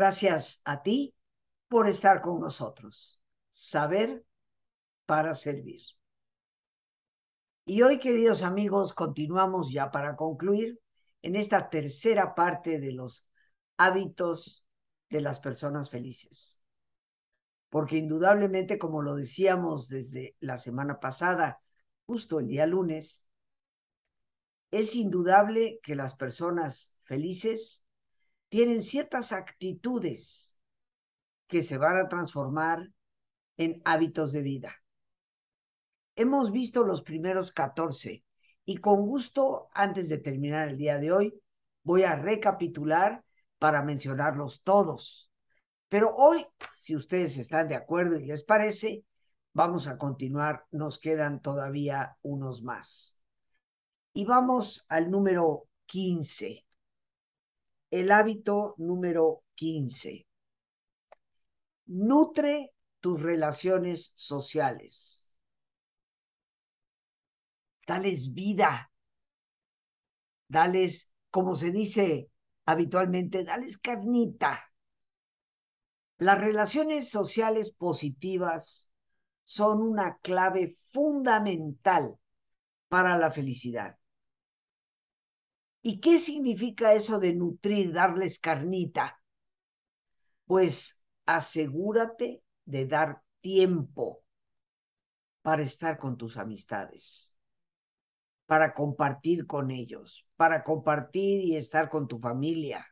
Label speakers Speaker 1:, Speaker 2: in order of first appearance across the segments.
Speaker 1: Gracias a ti por estar con nosotros. Saber para servir. Y hoy, queridos amigos, continuamos ya para concluir en esta tercera parte de los hábitos de las personas felices. Porque indudablemente, como lo decíamos desde la semana pasada, justo el día lunes, es indudable que las personas felices tienen ciertas actitudes que se van a transformar en hábitos de vida. Hemos visto los primeros 14 y con gusto, antes de terminar el día de hoy, voy a recapitular para mencionarlos todos. Pero hoy, si ustedes están de acuerdo y les parece, vamos a continuar. Nos quedan todavía unos más. Y vamos al número 15. El hábito número 15. Nutre tus relaciones sociales. Dales vida. Dales, como se dice habitualmente, dales carnita. Las relaciones sociales positivas son una clave fundamental para la felicidad. ¿Y qué significa eso de nutrir, darles carnita? Pues asegúrate de dar tiempo para estar con tus amistades, para compartir con ellos, para compartir y estar con tu familia,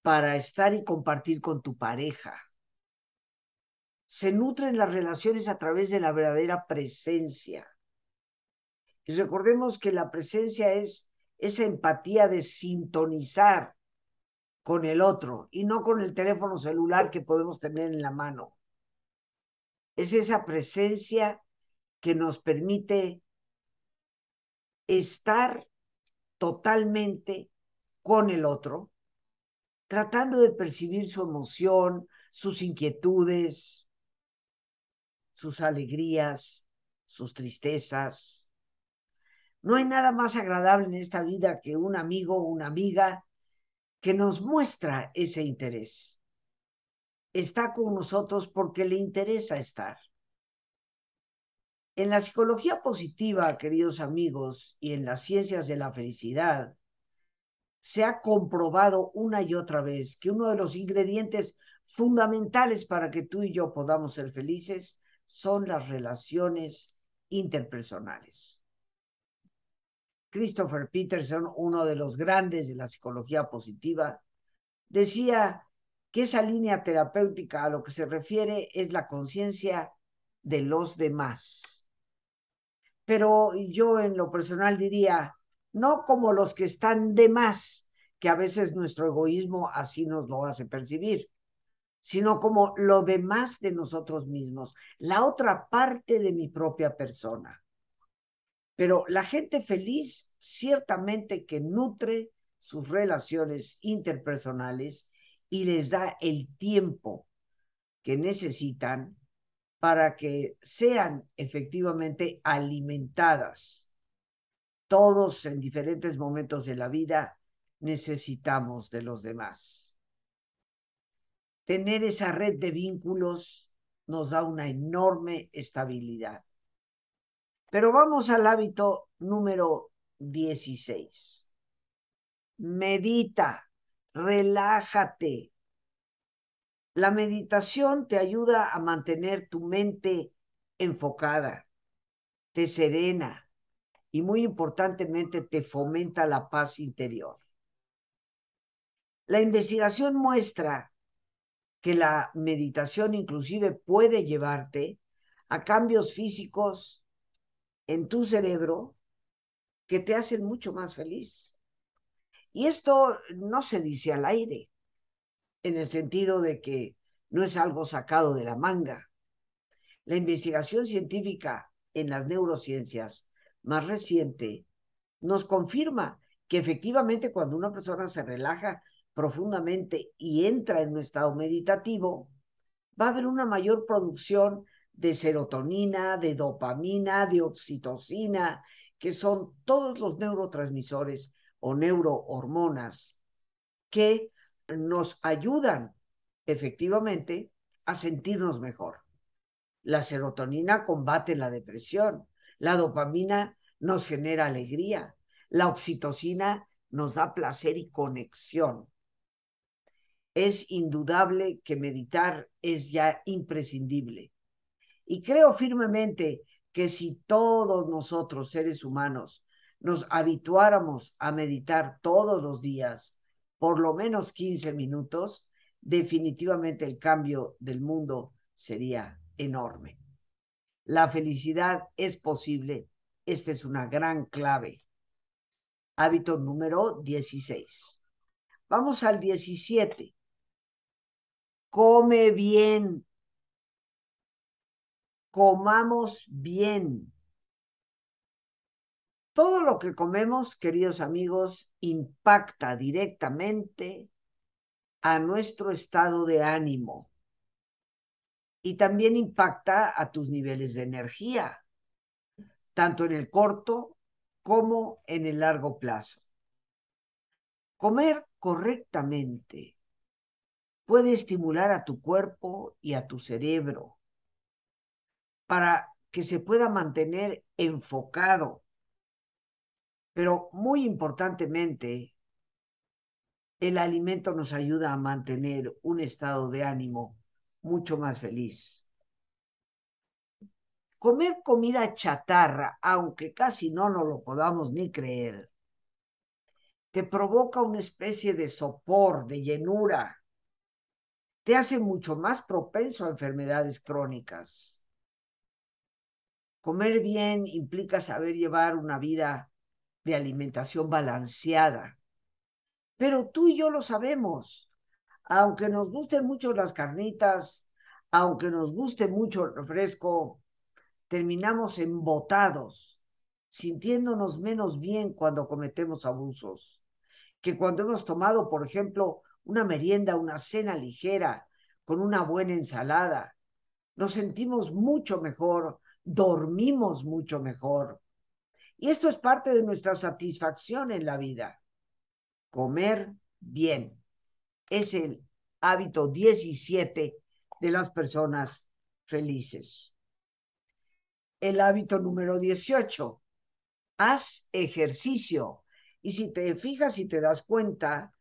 Speaker 1: para estar y compartir con tu pareja. Se nutren las relaciones a través de la verdadera presencia y recordemos que la presencia es esa empatía de sintonizar con el otro y no con el teléfono celular que podemos tener en la mano. Es esa presencia que nos permite estar totalmente con el otro, tratando de percibir su emoción, sus inquietudes, sus alegrías, sus tristezas, no hay nada más agradable en esta vida que un amigo o una amiga que nos muestra ese interés. Está con nosotros porque le interesa estar. En la psicología positiva, queridos amigos, y en las ciencias de la felicidad, se ha comprobado una y otra vez que uno de los ingredientes fundamentales para que tú y yo podamos ser felices son las relaciones interpersonales. Christopher Peterson, uno de los grandes de la psicología positiva, decía que esa línea terapéutica a lo que se refiere es la conciencia de los demás. Pero yo en lo personal diría, no como los que están de más, que a veces nuestro egoísmo así nos lo hace percibir, sino como lo demás de nosotros mismos, la otra parte de mi propia persona. Pero la gente feliz ciertamente que nutre sus relaciones interpersonales y les da el tiempo que necesitan para que sean efectivamente alimentadas. Todos en diferentes momentos de la vida necesitamos de los demás. Tener esa red de vínculos nos da una enorme estabilidad. Pero vamos al hábito número 16. Medita, relájate. La meditación te ayuda a mantener tu mente enfocada, te serena y muy importantemente te fomenta la paz interior. La investigación muestra que la meditación inclusive puede llevarte a cambios físicos en tu cerebro que te hacen mucho más feliz. Y esto no se dice al aire, en el sentido de que no es algo sacado de la manga. La investigación científica en las neurociencias más reciente nos confirma que efectivamente cuando una persona se relaja profundamente y entra en un estado meditativo, va a haber una mayor producción de serotonina, de dopamina, de oxitocina, que son todos los neurotransmisores o neurohormonas que nos ayudan efectivamente a sentirnos mejor. La serotonina combate la depresión, la dopamina nos genera alegría, la oxitocina nos da placer y conexión. Es indudable que meditar es ya imprescindible. Y creo firmemente que si todos nosotros, seres humanos, nos habituáramos a meditar todos los días, por lo menos 15 minutos, definitivamente el cambio del mundo sería enorme. La felicidad es posible. Esta es una gran clave. Hábito número 16. Vamos al 17. Come bien. Comamos bien. Todo lo que comemos, queridos amigos, impacta directamente a nuestro estado de ánimo y también impacta a tus niveles de energía, tanto en el corto como en el largo plazo. Comer correctamente puede estimular a tu cuerpo y a tu cerebro para que se pueda mantener enfocado pero muy importantemente, el alimento nos ayuda a mantener un estado de ánimo mucho más feliz. Comer comida chatarra, aunque casi no nos lo podamos ni creer, te provoca una especie de sopor, de llenura, te hace mucho más propenso a enfermedades crónicas. Comer bien implica saber llevar una vida de alimentación balanceada. Pero tú y yo lo sabemos. Aunque nos gusten mucho las carnitas, aunque nos guste mucho el refresco, terminamos embotados, sintiéndonos menos bien cuando cometemos abusos, que cuando hemos tomado, por ejemplo, una merienda, una cena ligera, con una buena ensalada, nos sentimos mucho mejor, dormimos mucho mejor, y esto es parte de nuestra satisfacción en la vida. Comer bien es el hábito 17 de las personas felices. El hábito número 18, haz ejercicio. Y si te fijas y te das cuenta,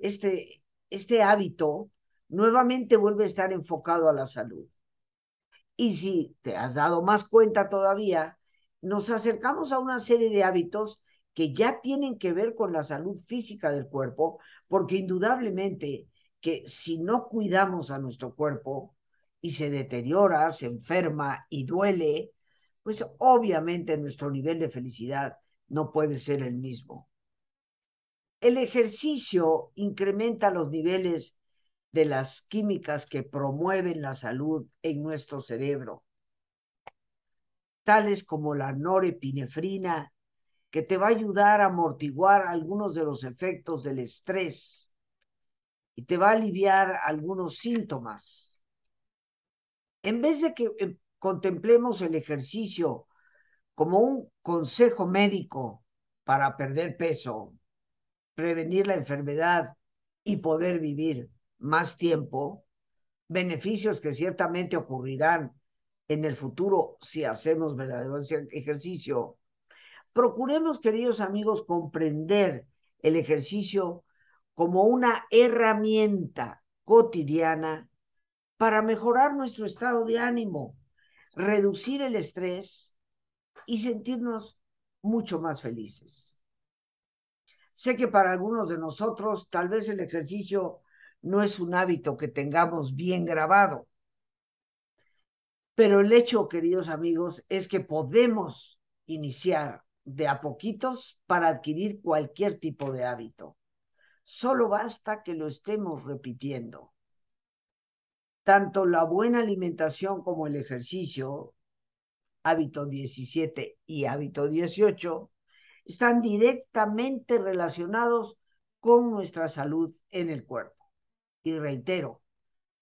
Speaker 1: este, este hábito nuevamente vuelve a estar enfocado a la salud. Y si te has dado más cuenta todavía, nos acercamos a una serie de hábitos que ya tienen que ver con la salud física del cuerpo, porque indudablemente que si no cuidamos a nuestro cuerpo y se deteriora, se enferma y duele, pues obviamente nuestro nivel de felicidad no puede ser el mismo. El ejercicio incrementa los niveles de las químicas que promueven la salud en nuestro cerebro tales como la norepinefrina, que te va a ayudar a amortiguar algunos de los efectos del estrés y te va a aliviar algunos síntomas. En vez de que eh, contemplemos el ejercicio como un consejo médico para perder peso, prevenir la enfermedad y poder vivir más tiempo, beneficios que ciertamente ocurrirán en el futuro si hacemos verdadero ejercicio. Procuremos, queridos amigos, comprender el ejercicio como una herramienta cotidiana para mejorar nuestro estado de ánimo, reducir el estrés y sentirnos mucho más felices. Sé que para algunos de nosotros tal vez el ejercicio no es un hábito que tengamos bien grabado, pero el hecho, queridos amigos, es que podemos iniciar de a poquitos para adquirir cualquier tipo de hábito. Solo basta que lo estemos repitiendo. Tanto la buena alimentación como el ejercicio, hábito 17 y hábito 18, están directamente relacionados con nuestra salud en el cuerpo. Y reitero,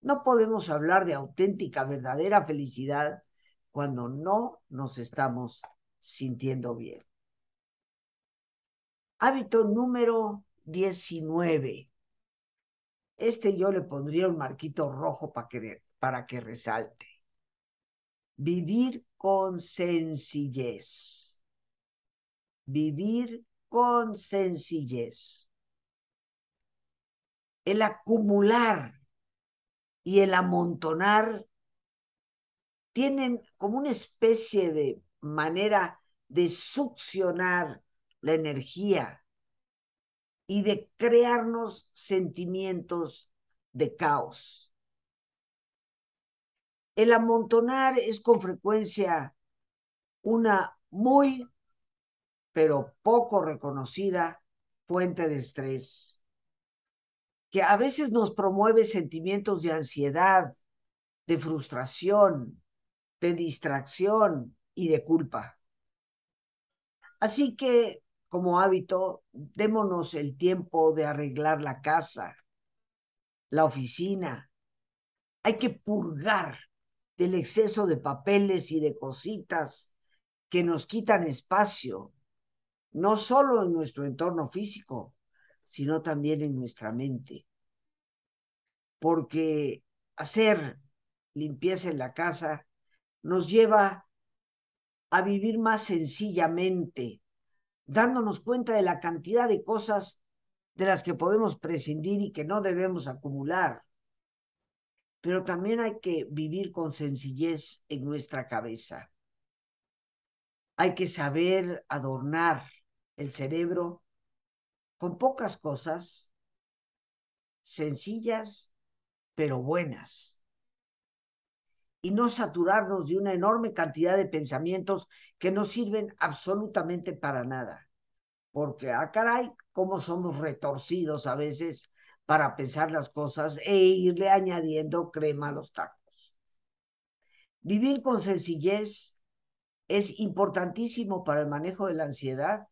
Speaker 1: no podemos hablar de auténtica, verdadera felicidad cuando no nos estamos sintiendo bien. Hábito número 19. Este yo le pondría un marquito rojo para que, para que resalte. Vivir con sencillez. Vivir con sencillez. El acumular y el amontonar tienen como una especie de manera de succionar la energía y de crearnos sentimientos de caos. El amontonar es con frecuencia una muy, pero poco reconocida fuente de estrés, que a veces nos promueve sentimientos de ansiedad, de frustración, de distracción y de culpa. Así que, como hábito, démonos el tiempo de arreglar la casa, la oficina. Hay que purgar del exceso de papeles y de cositas que nos quitan espacio, no solo en nuestro entorno físico, sino también en nuestra mente. Porque hacer limpieza en la casa nos lleva a vivir más sencillamente, dándonos cuenta de la cantidad de cosas de las que podemos prescindir y que no debemos acumular. Pero también hay que vivir con sencillez en nuestra cabeza. Hay que saber adornar el cerebro con pocas cosas sencillas, pero buenas y no saturarnos de una enorme cantidad de pensamientos que no sirven absolutamente para nada. Porque, ah, caray, cómo somos retorcidos a veces para pensar las cosas e irle añadiendo crema a los tacos. Vivir con sencillez es importantísimo para el manejo de la ansiedad.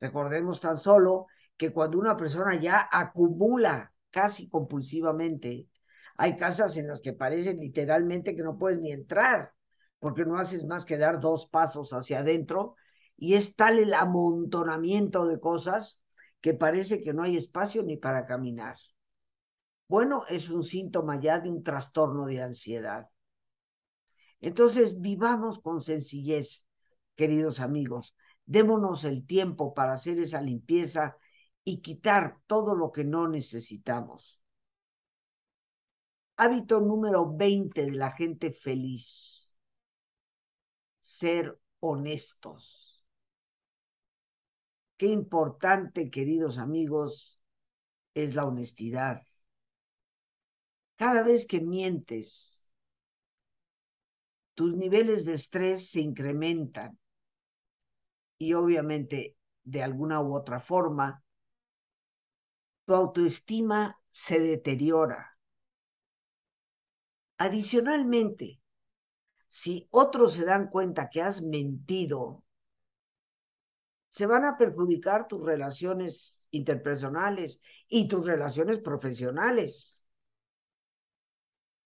Speaker 1: Recordemos tan solo que cuando una persona ya acumula casi compulsivamente hay casas en las que parece literalmente que no puedes ni entrar, porque no haces más que dar dos pasos hacia adentro y es tal el amontonamiento de cosas que parece que no hay espacio ni para caminar. Bueno, es un síntoma ya de un trastorno de ansiedad. Entonces, vivamos con sencillez, queridos amigos. Démonos el tiempo para hacer esa limpieza y quitar todo lo que no necesitamos. Hábito número 20 de la gente feliz. Ser honestos. Qué importante, queridos amigos, es la honestidad. Cada vez que mientes, tus niveles de estrés se incrementan y obviamente de alguna u otra forma, tu autoestima se deteriora Adicionalmente, si otros se dan cuenta que has mentido, se van a perjudicar tus relaciones interpersonales y tus relaciones profesionales.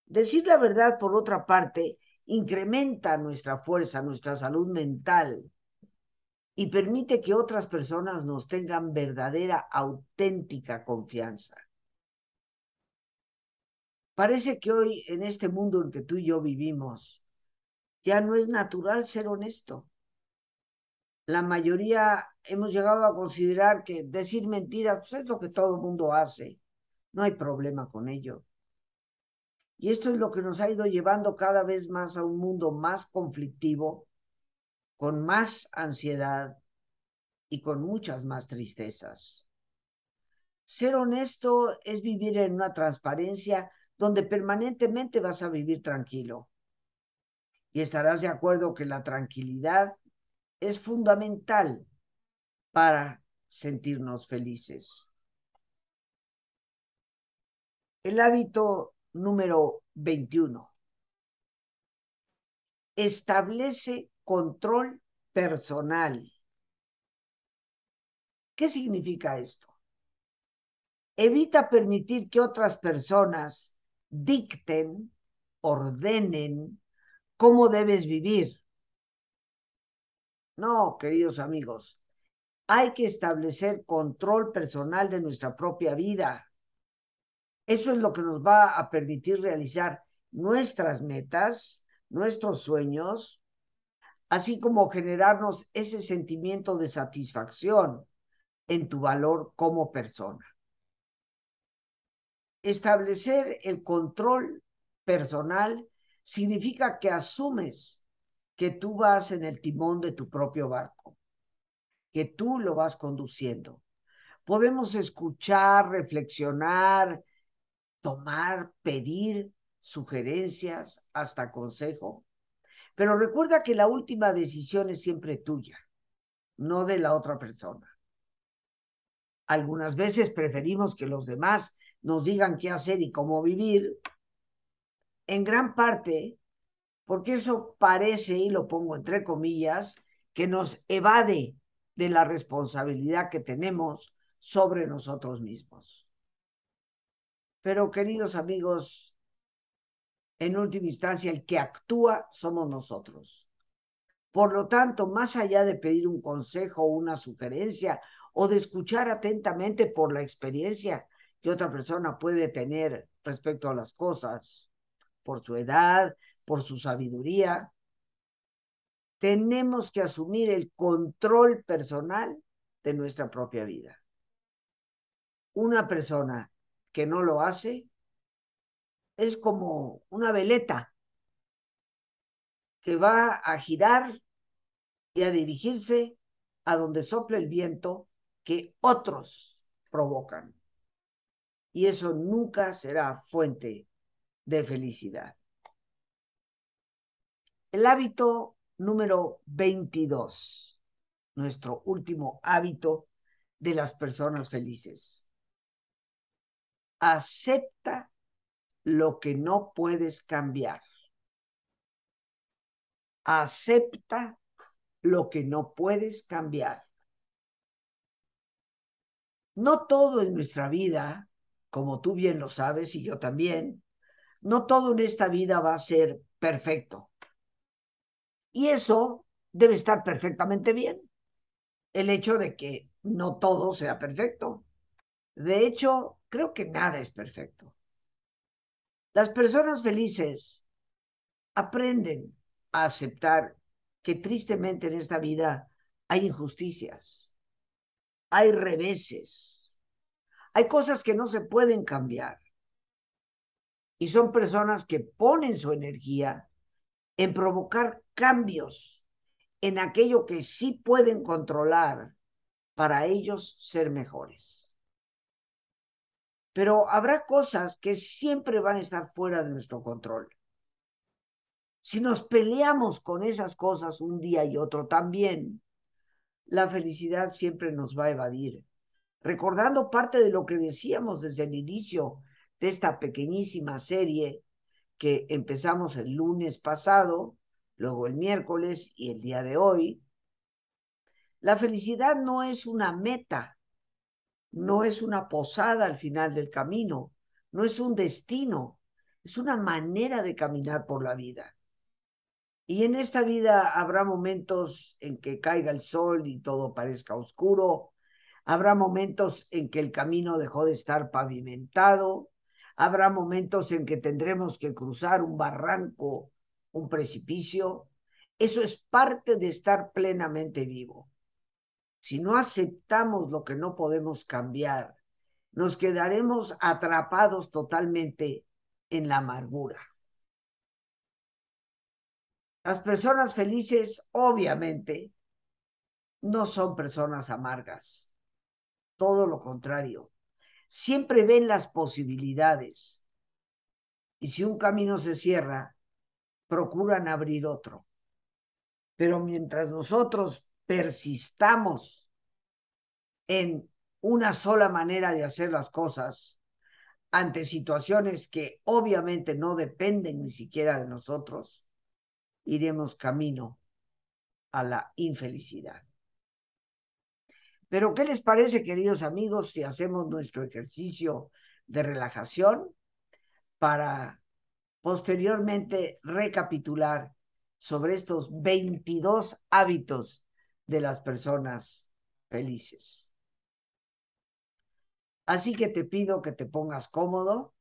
Speaker 1: Decir la verdad, por otra parte, incrementa nuestra fuerza, nuestra salud mental y permite que otras personas nos tengan verdadera, auténtica confianza. Parece que hoy, en este mundo en que tú y yo vivimos, ya no es natural ser honesto. La mayoría hemos llegado a considerar que decir mentiras pues, es lo que todo el mundo hace. No hay problema con ello. Y esto es lo que nos ha ido llevando cada vez más a un mundo más conflictivo, con más ansiedad y con muchas más tristezas. Ser honesto es vivir en una transparencia donde permanentemente vas a vivir tranquilo. Y estarás de acuerdo que la tranquilidad es fundamental para sentirnos felices. El hábito número 21. Establece control personal. ¿Qué significa esto? Evita permitir que otras personas dicten, ordenen cómo debes vivir. No, queridos amigos, hay que establecer control personal de nuestra propia vida. Eso es lo que nos va a permitir realizar nuestras metas, nuestros sueños, así como generarnos ese sentimiento de satisfacción en tu valor como persona. Establecer el control personal significa que asumes que tú vas en el timón de tu propio barco, que tú lo vas conduciendo. Podemos escuchar, reflexionar, tomar, pedir sugerencias, hasta consejo, pero recuerda que la última decisión es siempre tuya, no de la otra persona. Algunas veces preferimos que los demás nos digan qué hacer y cómo vivir, en gran parte porque eso parece, y lo pongo entre comillas, que nos evade de la responsabilidad que tenemos sobre nosotros mismos. Pero queridos amigos, en última instancia, el que actúa somos nosotros. Por lo tanto, más allá de pedir un consejo o una sugerencia o de escuchar atentamente por la experiencia que otra persona puede tener respecto a las cosas, por su edad, por su sabiduría, tenemos que asumir el control personal de nuestra propia vida. Una persona que no lo hace es como una veleta que va a girar y a dirigirse a donde sople el viento que otros provocan. Y eso nunca será fuente de felicidad. El hábito número 22, nuestro último hábito de las personas felices. Acepta lo que no puedes cambiar. Acepta lo que no puedes cambiar. No todo en nuestra vida, como tú bien lo sabes y yo también, no todo en esta vida va a ser perfecto. Y eso debe estar perfectamente bien. El hecho de que no todo sea perfecto. De hecho, creo que nada es perfecto. Las personas felices aprenden a aceptar que tristemente en esta vida hay injusticias, hay reveses, hay cosas que no se pueden cambiar. Y son personas que ponen su energía en provocar cambios en aquello que sí pueden controlar para ellos ser mejores. Pero habrá cosas que siempre van a estar fuera de nuestro control. Si nos peleamos con esas cosas un día y otro también, la felicidad siempre nos va a evadir. Recordando parte de lo que decíamos desde el inicio de esta pequeñísima serie que empezamos el lunes pasado, luego el miércoles y el día de hoy, la felicidad no es una meta, no es una posada al final del camino, no es un destino, es una manera de caminar por la vida. Y en esta vida habrá momentos en que caiga el sol y todo parezca oscuro, habrá momentos en que el camino dejó de estar pavimentado, Habrá momentos en que tendremos que cruzar un barranco, un precipicio. Eso es parte de estar plenamente vivo. Si no aceptamos lo que no podemos cambiar, nos quedaremos atrapados totalmente en la amargura. Las personas felices, obviamente, no son personas amargas. Todo lo contrario siempre ven las posibilidades. Y si un camino se cierra, procuran abrir otro. Pero mientras nosotros persistamos en una sola manera de hacer las cosas, ante situaciones que obviamente no dependen ni siquiera de nosotros, iremos camino a la infelicidad. Pero ¿qué les parece, queridos amigos, si hacemos nuestro ejercicio de relajación para posteriormente recapitular sobre estos 22 hábitos de las personas felices. Así que te pido que te pongas cómodo.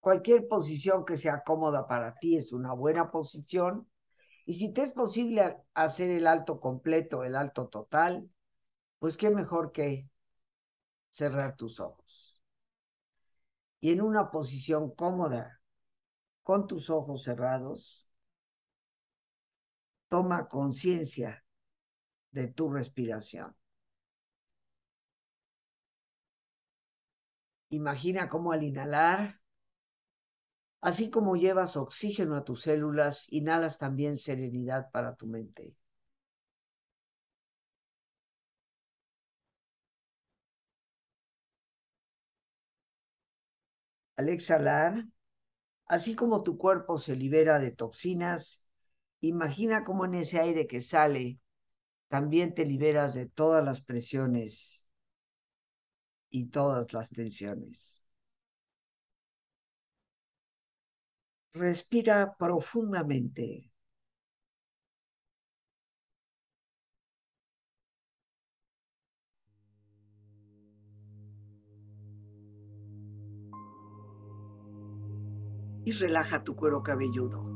Speaker 1: Cualquier posición que sea cómoda para ti es una buena posición. Y si te es posible hacer el alto completo, el alto total, pues qué mejor que cerrar tus ojos. Y en una posición cómoda, con tus ojos cerrados, toma conciencia de tu respiración. Imagina cómo al inhalar, así como llevas oxígeno a tus células, inhalas también serenidad para tu mente. Al exhalar, así como tu cuerpo se libera de toxinas, imagina cómo en ese aire que sale, también te liberas de todas las presiones y todas las tensiones. Respira profundamente. Y relaja tu cuero cabelludo.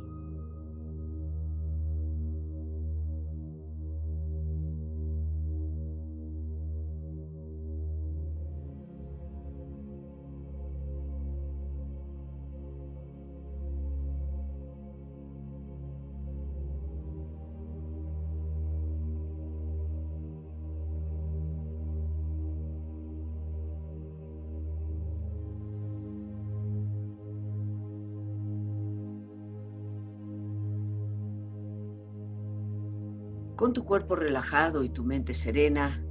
Speaker 1: Con tu cuerpo relajado y tu mente serena,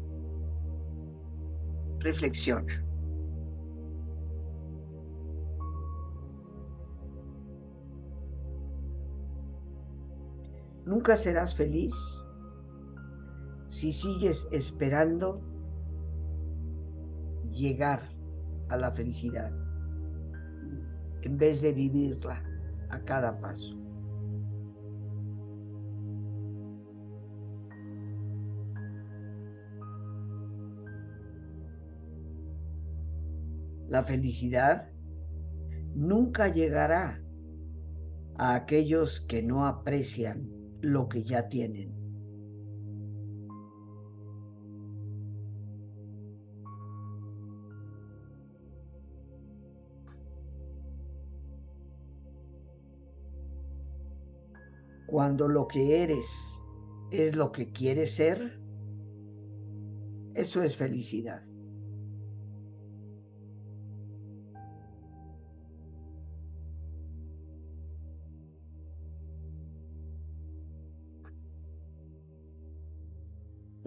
Speaker 1: reflexiona. Nunca serás feliz si sigues esperando llegar a la felicidad en vez de vivirla a cada paso. La felicidad nunca llegará a aquellos que no aprecian lo que ya tienen. Cuando lo que eres es lo que quieres ser, eso es felicidad.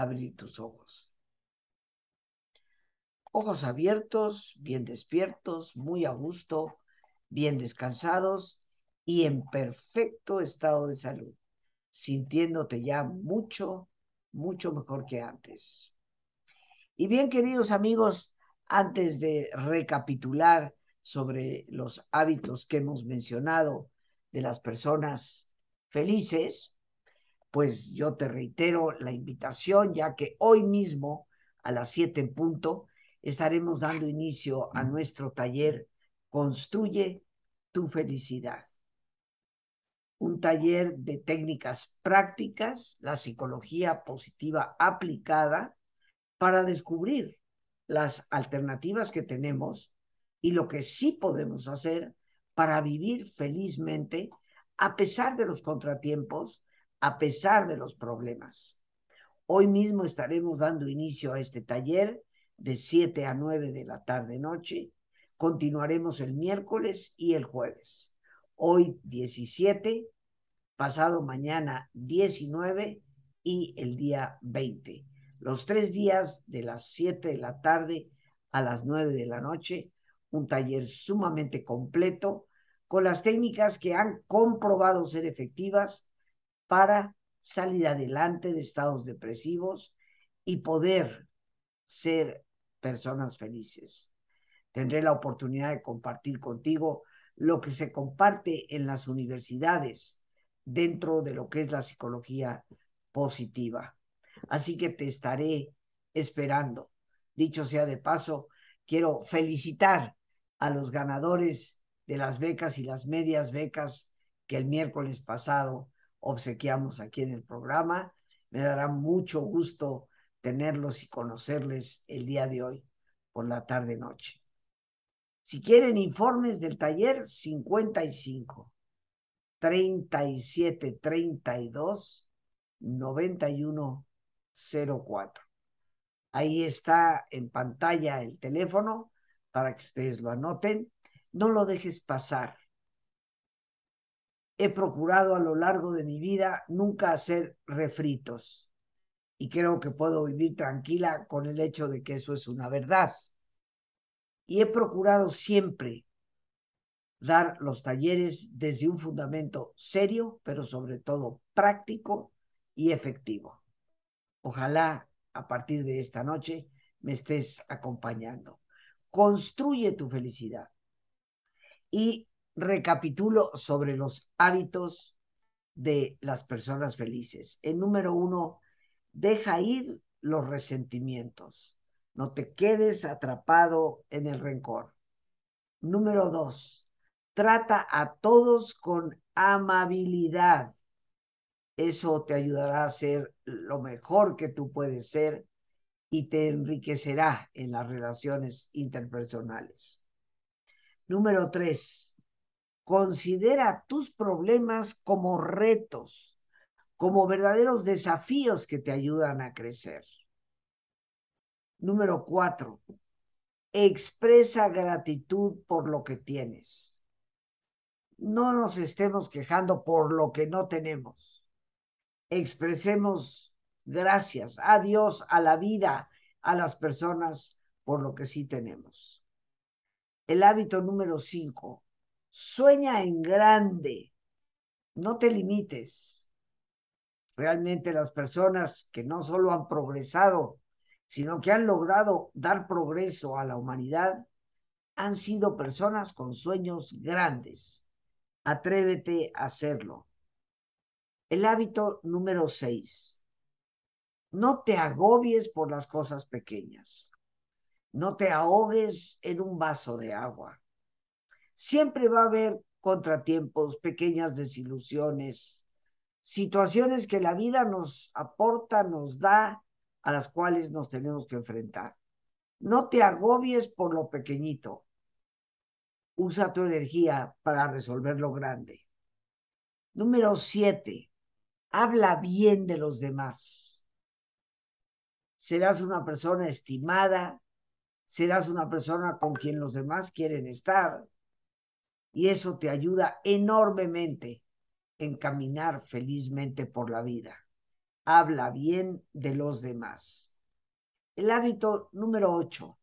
Speaker 1: abrir tus ojos. Ojos abiertos, bien despiertos, muy a gusto, bien descansados y en perfecto estado de salud, sintiéndote ya mucho, mucho mejor que antes. Y bien, queridos amigos, antes de recapitular sobre los hábitos que hemos mencionado de las personas felices, pues yo te reitero la invitación, ya que hoy mismo a las 7 en punto estaremos dando inicio a nuestro taller Construye tu felicidad. Un taller de técnicas prácticas, la psicología positiva aplicada para descubrir las alternativas que tenemos y lo que sí podemos hacer para vivir felizmente a pesar de los contratiempos, a pesar de los problemas. Hoy mismo estaremos dando inicio a este taller de 7 a 9 de la tarde-noche. Continuaremos el miércoles y el jueves. Hoy 17, pasado mañana 19 y el día 20. Los tres días de las 7 de la tarde a las 9 de la noche. Un taller sumamente completo con las técnicas que han comprobado ser efectivas para salir adelante de estados depresivos y poder ser personas felices. tendré la oportunidad de compartir contigo lo que se comparte en las universidades dentro de lo que es la psicología positiva. Así que te estaré esperando. Dicho sea de paso, quiero felicitar a los ganadores de las becas y las medias becas que el miércoles pasado obsequiamos aquí en el programa. Me dará mucho gusto tenerlos y conocerles el día de hoy por la tarde-noche. Si quieren informes del taller, 55 37 32 91 04. Ahí está en pantalla el teléfono para que ustedes lo anoten. No lo dejes pasar. He procurado a lo largo de mi vida nunca hacer refritos y creo que puedo vivir tranquila con el hecho de que eso es una verdad. Y he procurado siempre dar los talleres desde un fundamento serio, pero sobre todo práctico y efectivo. Ojalá a partir de esta noche me estés acompañando. Construye tu felicidad. Y recapitulo sobre los hábitos de las personas felices. El número uno, deja ir los resentimientos. No te quedes atrapado en el rencor. Número dos, trata a todos con amabilidad. Eso te ayudará a ser lo mejor que tú puedes ser y te enriquecerá en las relaciones interpersonales. Número tres, considera tus problemas como retos, como verdaderos desafíos que te ayudan a crecer. Número cuatro, expresa gratitud por lo que tienes. No nos estemos quejando por lo que no tenemos expresemos gracias a Dios, a la vida, a las personas por lo que sí tenemos. El hábito número cinco, sueña en grande, no te limites. Realmente las personas que no solo han progresado, sino que han logrado dar progreso a la humanidad, han sido personas con sueños grandes. Atrévete a hacerlo. El hábito número seis. No te agobies por las cosas pequeñas. No te ahogues en un vaso de agua. Siempre va a haber contratiempos, pequeñas desilusiones, situaciones que la vida nos aporta, nos da, a las cuales nos tenemos que enfrentar. No te agobies por lo pequeñito. Usa tu energía para resolver lo grande. Número siete habla bien de los demás. Serás una persona estimada, serás una persona con quien los demás quieren estar y eso te ayuda enormemente en caminar felizmente por la vida. Habla bien de los demás. El hábito número ocho,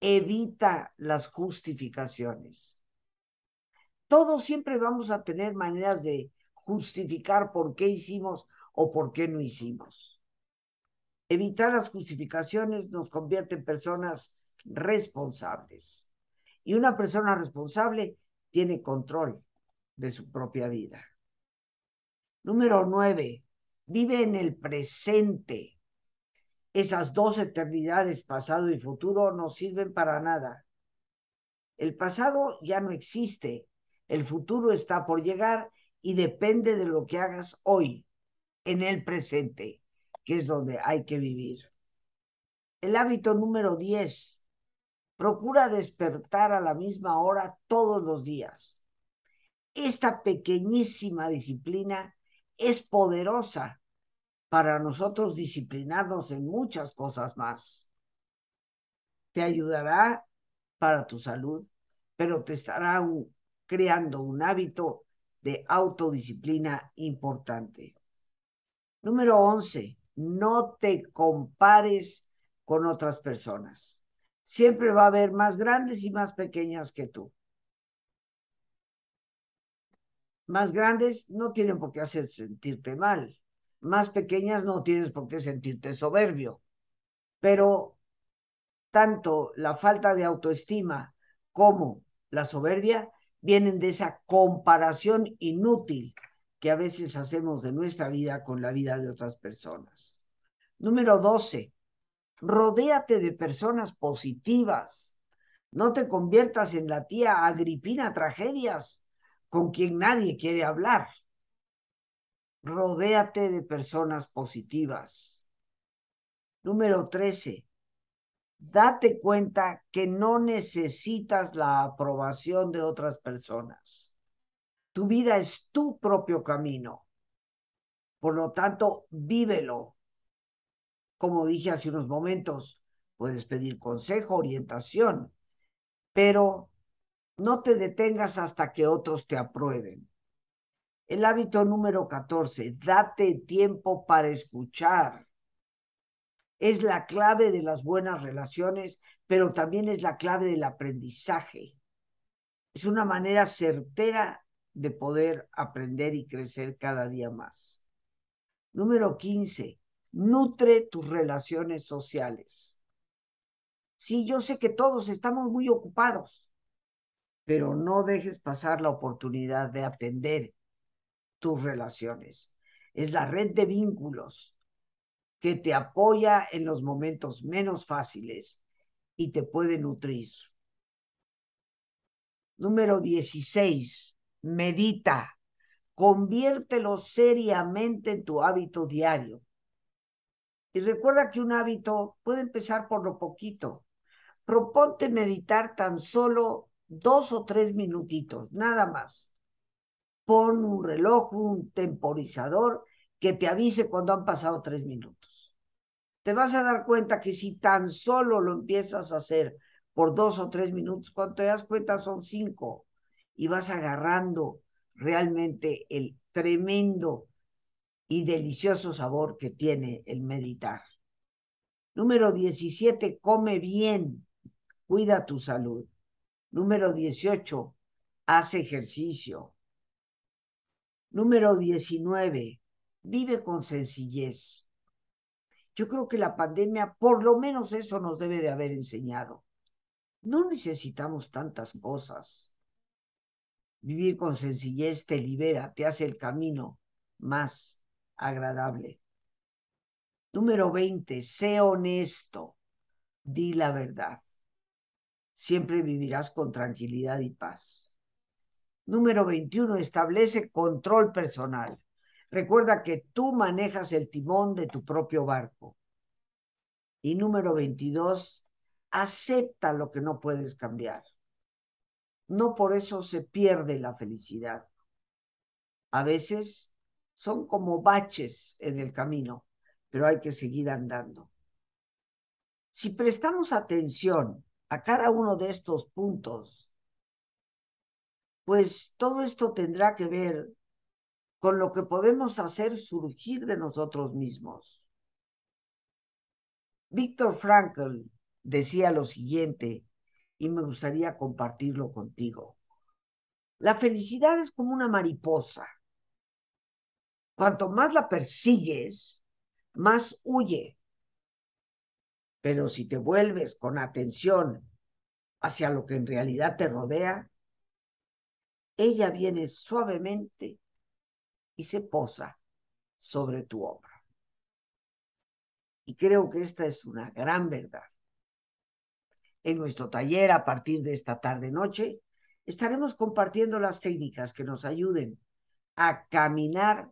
Speaker 1: evita las justificaciones. Todos siempre vamos a tener maneras de justificar por qué hicimos o por qué no hicimos. Evitar las justificaciones nos convierte en personas responsables. Y una persona responsable tiene control de su propia vida. Número nueve, vive en el presente. Esas dos eternidades, pasado y futuro, no sirven para nada. El pasado ya no existe, el futuro está por llegar y depende de lo que hagas hoy, en el presente, que es donde hay que vivir. El hábito número 10. Procura despertar a la misma hora todos los días. Esta pequeñísima disciplina es poderosa para nosotros disciplinarnos en muchas cosas más. Te ayudará para tu salud, pero te estará creando un hábito de autodisciplina importante. Número 11, no te compares con otras personas. Siempre va a haber más grandes y más pequeñas que tú. Más grandes no tienen por qué hacer sentirte mal. Más pequeñas no tienes por qué sentirte soberbio. Pero tanto la falta de autoestima como la soberbia vienen de esa comparación inútil que a veces hacemos de nuestra vida con la vida de otras personas. Número 12, rodéate de personas positivas. No te conviertas en la tía Agripina Tragedias con quien nadie quiere hablar. Rodéate de personas positivas. Número 13. Date cuenta que no necesitas la aprobación de otras personas. Tu vida es tu propio camino. Por lo tanto, vívelo. Como dije hace unos momentos, puedes pedir consejo, orientación, pero no te detengas hasta que otros te aprueben. El hábito número 14, date tiempo para escuchar. Es la clave de las buenas relaciones, pero también es la clave del aprendizaje. Es una manera certera de poder aprender y crecer cada día más. Número 15, nutre tus relaciones sociales. Sí, yo sé que todos estamos muy ocupados, pero no dejes pasar la oportunidad de atender tus relaciones. Es la red de vínculos que te apoya en los momentos menos fáciles y te puede nutrir. Número 16. Medita. Conviértelo seriamente en tu hábito diario. Y recuerda que un hábito puede empezar por lo poquito. Proponte meditar tan solo dos o tres minutitos, nada más. Pon un reloj, un temporizador que te avise cuando han pasado tres minutos. Te vas a dar cuenta que si tan solo lo empiezas a hacer por dos o tres minutos, cuando te das cuenta son cinco y vas agarrando realmente el tremendo y delicioso sabor que tiene el meditar. Número 17, come bien, cuida tu salud. Número 18, haz ejercicio. Número 19, vive con sencillez. Yo creo que la pandemia, por lo menos eso nos debe de haber enseñado. No necesitamos tantas cosas. Vivir con sencillez te libera, te hace el camino más agradable. Número 20, sé honesto, di la verdad siempre vivirás con tranquilidad y paz. Número 21, establece control personal. Recuerda que tú manejas el timón de tu propio barco. Y número 22, acepta lo que no puedes cambiar. No por eso se pierde la felicidad. A veces son como baches en el camino, pero hay que seguir andando. Si prestamos atención a cada uno de estos puntos, pues todo esto tendrá que ver con lo que podemos hacer surgir de nosotros mismos. Víctor Frankl decía lo siguiente, y me gustaría compartirlo contigo. La felicidad es como una mariposa. Cuanto más la persigues, más huye. Pero si te vuelves con atención hacia lo que en realidad te rodea, ella viene suavemente y se posa sobre tu obra. Y creo que esta es una gran verdad. En nuestro taller, a partir de esta tarde-noche, estaremos compartiendo las técnicas que nos ayuden a caminar